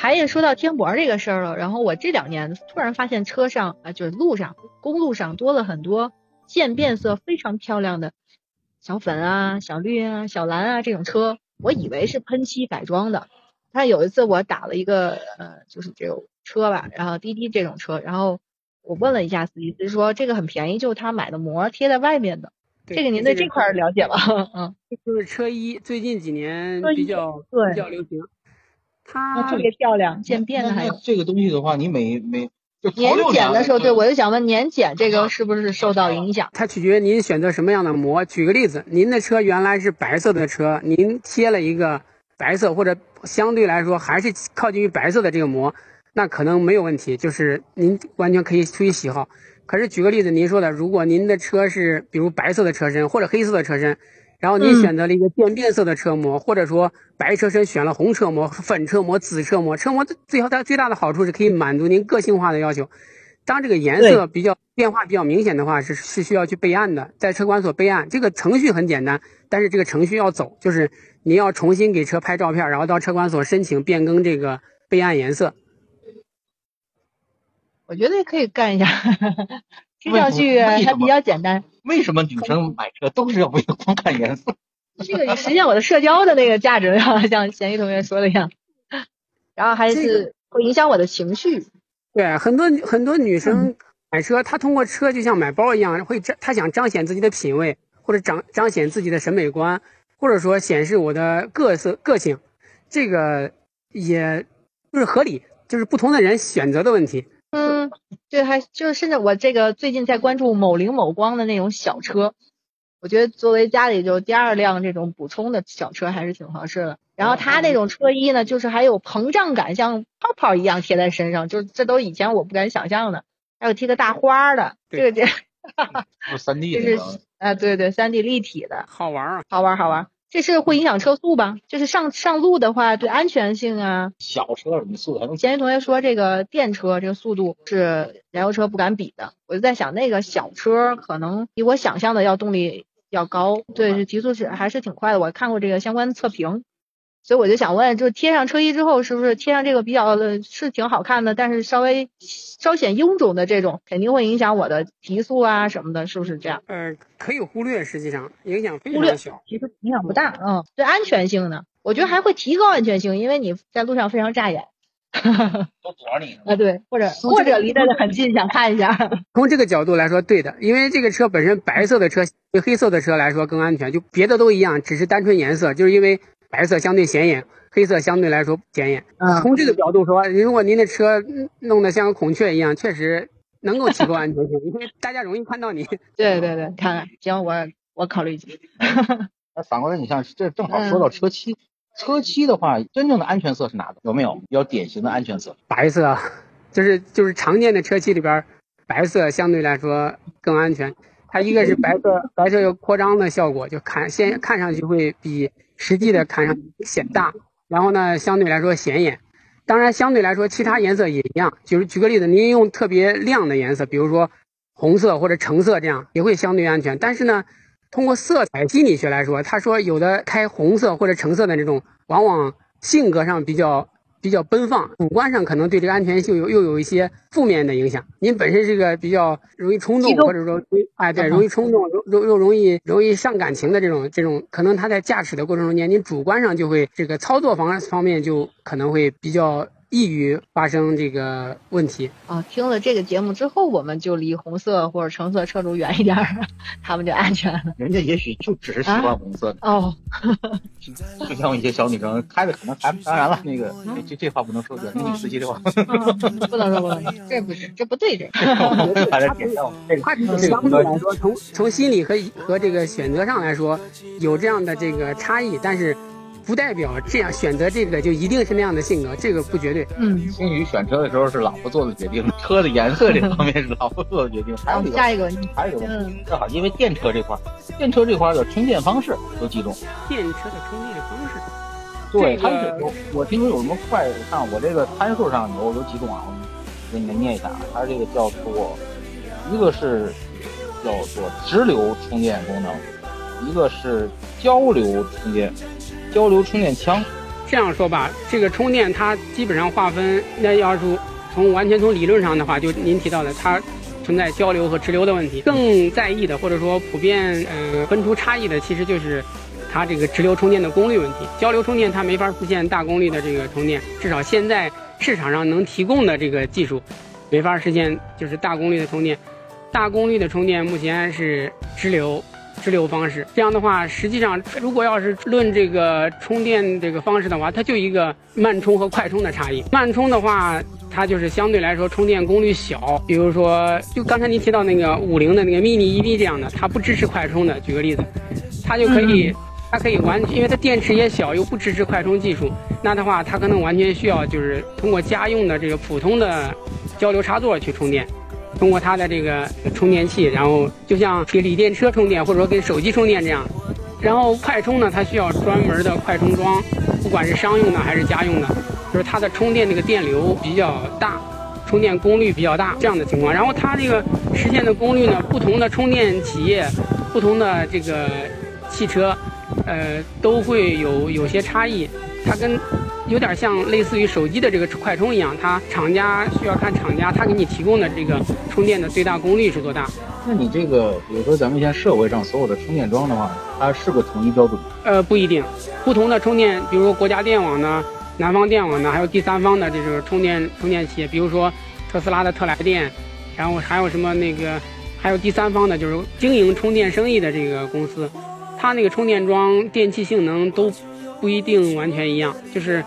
还也说到贴膜这个事儿了，然后我这两年突然发现车上啊，就是路上、公路上多了很多渐变色非常漂亮的小粉啊、小绿啊、小蓝啊这种车，我以为是喷漆改装的。但有一次我打了一个呃，就是这种车吧，然后滴滴这种车，然后我问了一下司机，司机说这个很便宜，就是他买的膜贴在外面的。这个您对这块了解吗？嗯，就是车衣最近几年比较比较流行。它特别漂亮，渐变的还有这个东西的话，你每每年检的时候，对我就想问年检这个是不是受到影响？它取决于您选择什么样的膜。举个例子，您的车原来是白色的车，您贴了一个白色或者相对来说还是靠近于白色的这个膜，那可能没有问题，就是您完全可以出于喜好。可是举个例子，您说的，如果您的车是比如白色的车身或者黑色的车身。然后您选择了一个渐变色的车模，或者说白车身选了红车模、粉车模、紫车模。车模最好它最大的好处是可以满足您个性化的要求。当这个颜色比较变化比较明显的话，是是需要去备案的，在车管所备案。这个程序很简单，但是这个程序要走，就是你要重新给车拍照片，然后到车管所申请变更这个备案颜色。我觉得也可以干一下。听上去还比较简单。为什么女生买车都是要为了光看颜色？这个实现我的社交的那个价值了，像咸鱼同学说的一样。然后还是会影响我的情绪。对，很多很多女生买车，她通过车就像买包一样，会彰她想彰显自己的品味，或者彰彰显自己的审美观，或者说显示我的个色个性。这个也就是合理，就是不同的人选择的问题。嗯，对，还就是甚至我这个最近在关注某灵某光的那种小车，我觉得作为家里就第二辆这种补充的小车还是挺合适的。然后它那种车衣呢，就是还有膨胀感，像泡泡一样贴在身上，就是这都以前我不敢想象的。还有贴个大花的，这个这，是三 D 的，这是啊，对对，三 D 立体的，好玩啊，好玩好玩。这是会影响车速吧？就是上上路的话，对安全性啊。小车你速度还能？前一同学说这个电车这个速度是燃油车不敢比的，我就在想那个小车可能比我想象的要动力要高，对，是提速是还是挺快的。我看过这个相关测评。所以我就想问，就贴上车衣之后，是不是贴上这个比较的是挺好看的，但是稍微稍显臃肿的这种，肯定会影响我的提速啊什么的，是不是这样？呃，可以忽略，实际上影响非常小，其实影响不大。嗯，对安全性呢，我觉得还会提高安全性，因为你在路上非常扎眼。都躲着你啊，对，或者或者离得很近想看一下。从这个角度来说，对的，因为这个车本身白色的车对黑色的车来说更安全，就别的都一样，只是单纯颜色，就是因为。白色相对显眼，黑色相对来说不显眼。从这个角度说，如果您的车弄得像孔雀一样，确实能够提高安全性，因为大家容易看到你。对对对，看看，行，我我考虑一下。那反过来，你像这正好说到车漆，车漆的话，真正的安全色是哪个？有没有比较典型的安全色？白色，就是就是常见的车漆里边，白色相对来说更安全。它一个是白色，白色有扩张的效果，就看先看上去会比。实际的看上显大，然后呢，相对来说显眼。当然，相对来说，其他颜色也一样。就是举个例子，您用特别亮的颜色，比如说红色或者橙色，这样也会相对安全。但是呢，通过色彩心理学来说，他说有的开红色或者橙色的这种，往往性格上比较。比较奔放，主观上可能对这个安全性有又有一些负面的影响。您本身是个比较容易冲动，或者说，哎，对，容易冲动，容容又容易容易上感情的这种这种，可能他在驾驶的过程中间，您主观上就会这个操作方方面就可能会比较。易于发生这个问题啊！听了这个节目之后，我们就离红色或者橙色车主远一点，他们就安全了。人家也许就只是喜欢红色的哦，就像一些小女生开的可能还当然了，那个这这话不能说，对，女司机的话不能说不能说，这不是这不对这。把这点掉。他这个相对来说，从从心理和和这个选择上来说，有这样的这个差异，但是。不代表这样选择这个就一定是那样的性格，这个不绝对。嗯，星宇选车的时候是老婆做的决定，车的颜色这方面是老婆做的决定。还有一个，下一个问题，还有一个问题，嗯正好因为电车这块儿，电车这块儿的充电方式有几种？电车的充电方式，对，它是有，我听说有什么快，我看我这个参数上有有几种啊，我给你们念一下啊，它这个叫做，一个是叫做直流充电功能，一个是交流充电，交流充电枪。这样说吧，这个充电它基本上划分，那要是从完全从理论上的话，就您提到的，它存在交流和直流的问题。更在意的或者说普遍呃分出差异的，其实就是它这个直流充电的功率问题。交流充电它没法实现大功率的这个充电，至少现在市场上能提供的这个技术，没法实现就是大功率的充电。大功率的充电目前是直流。直流方式，这样的话，实际上如果要是论这个充电这个方式的话，它就一个慢充和快充的差异。慢充的话，它就是相对来说充电功率小，比如说就刚才您提到那个五菱的那个 mini EV 这样的，它不支持快充的。举个例子，它就可以，它可以完，因为它电池也小，又不支持快充技术，那的话，它可能完全需要就是通过家用的这个普通的交流插座去充电。通过它的这个充电器，然后就像给锂电车充电，或者说给手机充电这样。然后快充呢，它需要专门的快充桩，不管是商用的还是家用的，就是它的充电这个电流比较大，充电功率比较大这样的情况。然后它这个实现的功率呢，不同的充电企业、不同的这个汽车，呃，都会有有些差异。它跟有点像类似于手机的这个快充一样，它厂家需要看厂家它给你提供的这个充电的最大功率是多大。那你这个，比如说咱们现在社会上所有的充电桩的话，它是个统一标准？呃，不一定，不同的充电，比如说国家电网呢、南方电网呢，还有第三方的这种充电充电企业，比如说特斯拉的特来电，然后还有什么那个，还有第三方的，就是经营充电生意的这个公司，它那个充电桩电器性能都不一定完全一样，就是。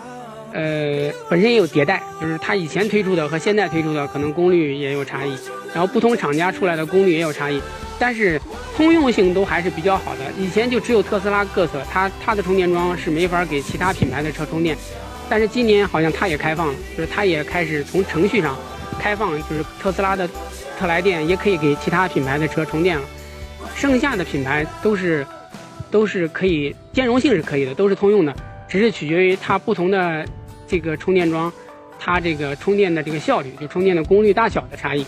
呃，本身也有迭代，就是它以前推出的和现在推出的可能功率也有差异，然后不同厂家出来的功率也有差异，但是通用性都还是比较好的。以前就只有特斯拉各色，它它的充电桩是没法给其他品牌的车充电，但是今年好像它也开放了，就是它也开始从程序上开放，就是特斯拉的特来电也可以给其他品牌的车充电了，剩下的品牌都是都是可以兼容性是可以的，都是通用的，只是取决于它不同的。这个充电桩，它这个充电的这个效率，就充电的功率大小的差异。